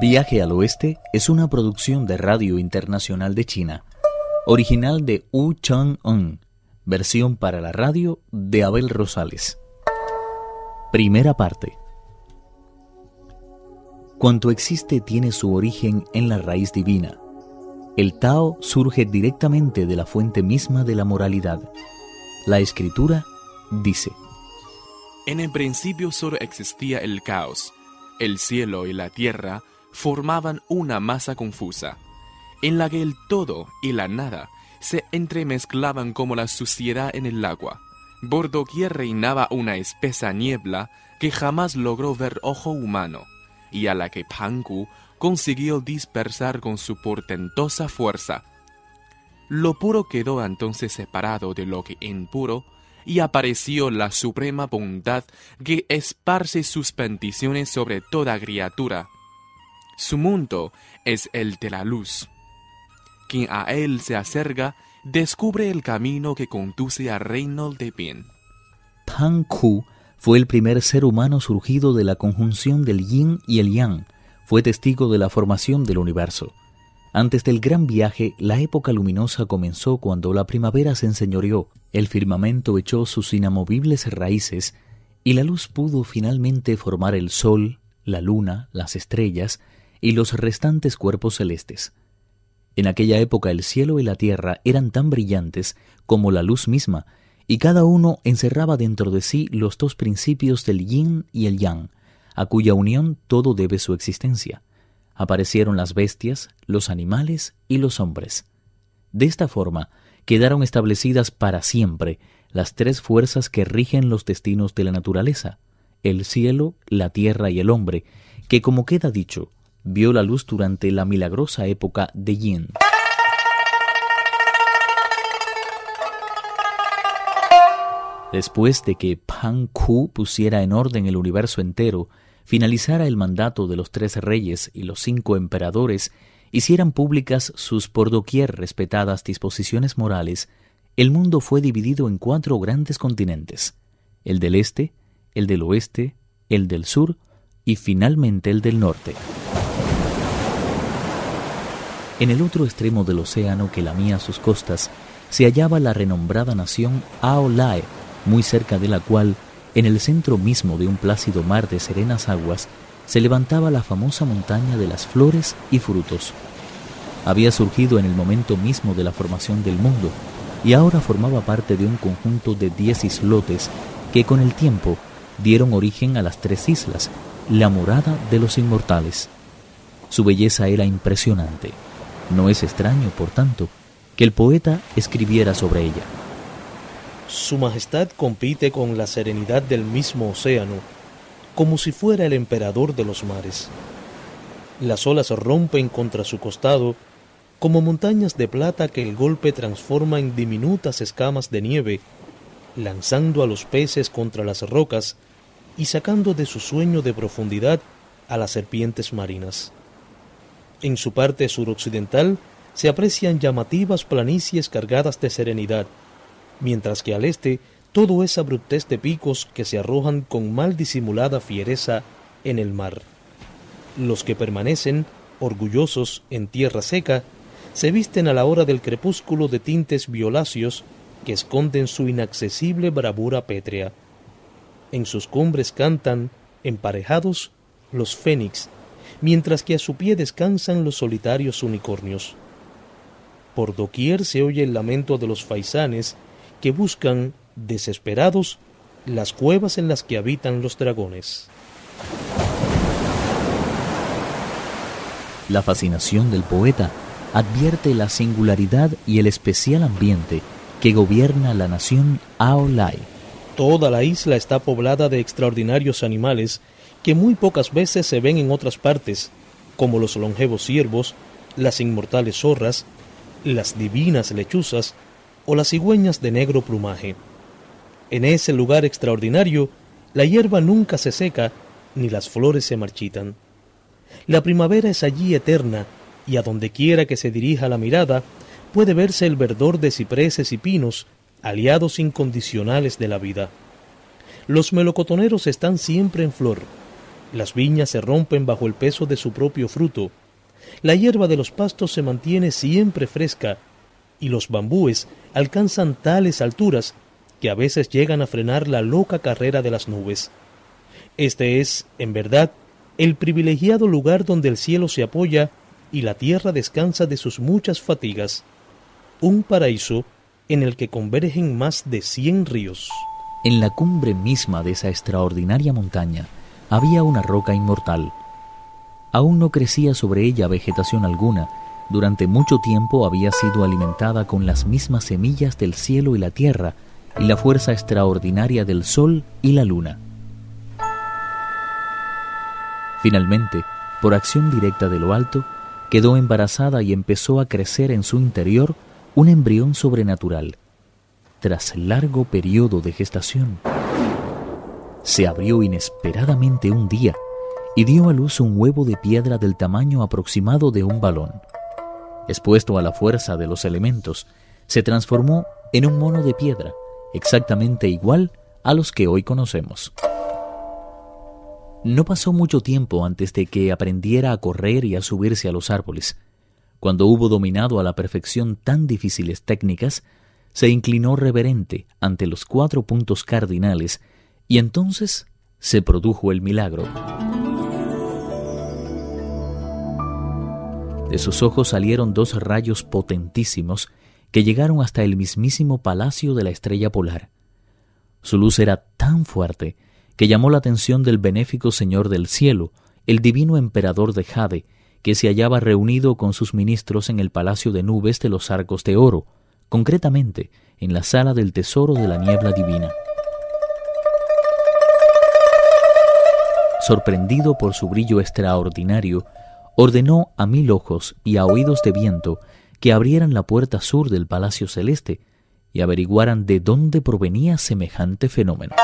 Viaje al Oeste es una producción de Radio Internacional de China, original de Wu Chang-un, versión para la radio de Abel Rosales. Primera parte. Cuanto existe tiene su origen en la raíz divina. El Tao surge directamente de la fuente misma de la moralidad. La escritura dice, En el principio solo existía el caos. El cielo y la tierra formaban una masa confusa, en la que el todo y la nada se entremezclaban como la suciedad en el agua. Por doquier reinaba una espesa niebla que jamás logró ver ojo humano, y a la que Panku consiguió dispersar con su portentosa fuerza. Lo puro quedó entonces separado de lo que impuro, y apareció la suprema bondad que esparce sus bendiciones sobre toda criatura. Su mundo es el de la luz. Quien a él se acerca descubre el camino que conduce al reino de bien. Pan Ku fue el primer ser humano surgido de la conjunción del yin y el yang. Fue testigo de la formación del universo. Antes del gran viaje, la época luminosa comenzó cuando la primavera se enseñoreó, el firmamento echó sus inamovibles raíces y la luz pudo finalmente formar el sol, la luna, las estrellas y los restantes cuerpos celestes. En aquella época el cielo y la tierra eran tan brillantes como la luz misma, y cada uno encerraba dentro de sí los dos principios del yin y el yang, a cuya unión todo debe su existencia. Aparecieron las bestias, los animales y los hombres. De esta forma quedaron establecidas para siempre las tres fuerzas que rigen los destinos de la naturaleza, el cielo, la tierra y el hombre, que como queda dicho, vio la luz durante la milagrosa época de Yin. Después de que Pan Ku pusiera en orden el universo entero, finalizara el mandato de los tres reyes y los cinco emperadores, hicieran públicas sus por doquier respetadas disposiciones morales, el mundo fue dividido en cuatro grandes continentes, el del este, el del oeste, el del sur y finalmente el del norte. En el otro extremo del océano que lamía sus costas se hallaba la renombrada nación Aolae, muy cerca de la cual, en el centro mismo de un plácido mar de serenas aguas, se levantaba la famosa montaña de las flores y frutos. Había surgido en el momento mismo de la formación del mundo y ahora formaba parte de un conjunto de diez islotes que con el tiempo dieron origen a las tres islas, la morada de los inmortales. Su belleza era impresionante. No es extraño, por tanto, que el poeta escribiera sobre ella. Su Majestad compite con la serenidad del mismo océano, como si fuera el emperador de los mares. Las olas rompen contra su costado como montañas de plata que el golpe transforma en diminutas escamas de nieve, lanzando a los peces contra las rocas y sacando de su sueño de profundidad a las serpientes marinas. En su parte suroccidental se aprecian llamativas planicies cargadas de serenidad, mientras que al este todo es abruptez de picos que se arrojan con mal disimulada fiereza en el mar. Los que permanecen, orgullosos en tierra seca, se visten a la hora del crepúsculo de tintes violáceos que esconden su inaccesible bravura pétrea. En sus cumbres cantan, emparejados, los fénix, mientras que a su pie descansan los solitarios unicornios. Por doquier se oye el lamento de los faisanes que buscan, desesperados, las cuevas en las que habitan los dragones. La fascinación del poeta advierte la singularidad y el especial ambiente que gobierna la nación Aolai. Toda la isla está poblada de extraordinarios animales que muy pocas veces se ven en otras partes, como los longevos ciervos, las inmortales zorras, las divinas lechuzas o las cigüeñas de negro plumaje. En ese lugar extraordinario, la hierba nunca se seca ni las flores se marchitan. La primavera es allí eterna y a donde quiera que se dirija la mirada puede verse el verdor de cipreses y pinos, aliados incondicionales de la vida. Los melocotoneros están siempre en flor, Las viñas se rompen bajo el peso de su propio fruto. La hierba de los pastos se mantiene siempre fresca y los bambúes alcanzan tales alturas que a veces llegan a frenar la loca carrera de las nubes. Este es, en verdad, el privilegiado lugar donde el cielo se apoya y la tierra descansa de sus muchas fatigas. Un paraíso en el que convergen más de cien ríos. En la cumbre misma de esa extraordinaria montaña había una roca inmortal. Aún no crecía sobre ella vegetación alguna, durante mucho tiempo había sido alimentada con las mismas semillas del cielo y la tierra, y la fuerza extraordinaria del sol y la luna. Finalmente, por acción directa de lo alto, quedó embarazada y empezó a crecer en su interior un embrión sobrenatural. Tras largo periodo de gestación, se abrió inesperadamente un día y dio a luz un huevo de piedra del tamaño aproximado de un balón. Expuesto a la fuerza de los elementos, se transformó en un mono de piedra, exactamente igual a los que hoy conocemos. No pasó mucho tiempo antes de que aprendiera a correr y a subirse a los árboles. Cuando hubo dominado a la perfección tan difíciles técnicas, se inclinó reverente ante los cuatro puntos cardinales y entonces se produjo el milagro. De sus ojos salieron dos rayos potentísimos que llegaron hasta el mismísimo palacio de la estrella polar. Su luz era tan fuerte que llamó la atención del benéfico Señor del cielo, el divino emperador de Jade, que se hallaba reunido con sus ministros en el palacio de nubes de los arcos de oro, concretamente en la sala del tesoro de la niebla divina. Sorprendido por su brillo extraordinario, ordenó a mil ojos y a oídos de viento que abrieran la puerta sur del palacio celeste y averiguaran de dónde provenía semejante fenómeno.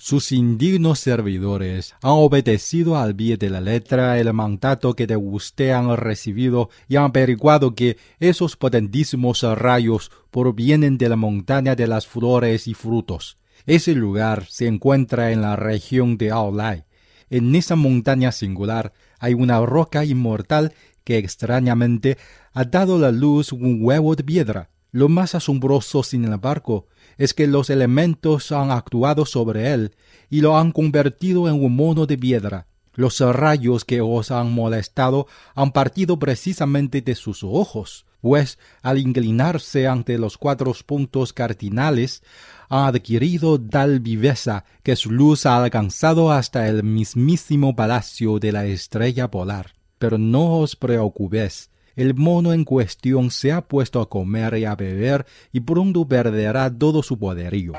Sus indignos servidores han obedecido al pie de la letra el mandato que de usted han recibido y han averiguado que esos potentísimos rayos provienen de la montaña de las flores y frutos. Ese lugar se encuentra en la región de Aolai. En esa montaña singular hay una roca inmortal que extrañamente ha dado la luz un huevo de piedra. Lo más asombroso, sin embargo, es que los elementos han actuado sobre él y lo han convertido en un mono de piedra. Los rayos que os han molestado han partido precisamente de sus ojos, pues al inclinarse ante los cuatro puntos cardinales han adquirido tal viveza que su luz ha alcanzado hasta el mismísimo palacio de la estrella polar. Pero no os preocupéis, el mono en cuestión se ha puesto a comer y a beber y pronto perderá todo su poderío.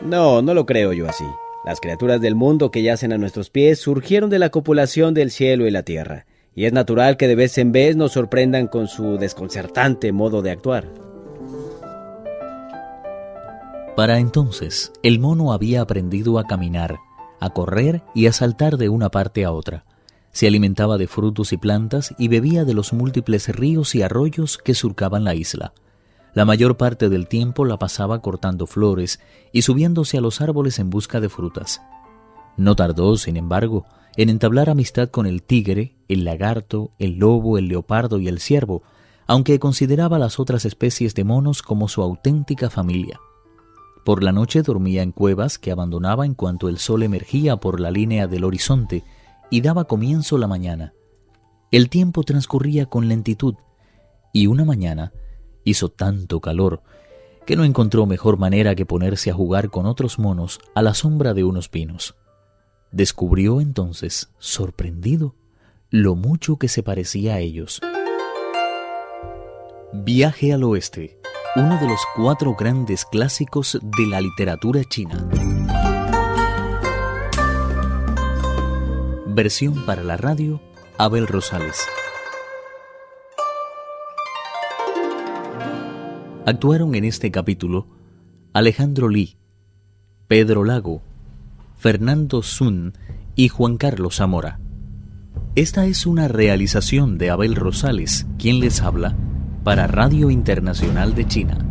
No, no lo creo yo así. Las criaturas del mundo que yacen a nuestros pies surgieron de la copulación del cielo y la tierra, y es natural que de vez en vez nos sorprendan con su desconcertante modo de actuar. Para entonces, el mono había aprendido a caminar, a correr y a saltar de una parte a otra. Se alimentaba de frutos y plantas y bebía de los múltiples ríos y arroyos que surcaban la isla. La mayor parte del tiempo la pasaba cortando flores y subiéndose a los árboles en busca de frutas. No tardó, sin embargo, en entablar amistad con el tigre, el lagarto, el lobo, el leopardo y el ciervo, aunque consideraba las otras especies de monos como su auténtica familia. Por la noche dormía en cuevas que abandonaba en cuanto el sol emergía por la línea del horizonte y daba comienzo la mañana. El tiempo transcurría con lentitud y una mañana hizo tanto calor que no encontró mejor manera que ponerse a jugar con otros monos a la sombra de unos pinos. Descubrió entonces, sorprendido, lo mucho que se parecía a ellos. Viaje al oeste, uno de los cuatro grandes clásicos de la literatura china. Versión para la radio, Abel Rosales. Actuaron en este capítulo Alejandro Lee, Pedro Lago, Fernando Sun y Juan Carlos Zamora. Esta es una realización de Abel Rosales, quien les habla, para Radio Internacional de China.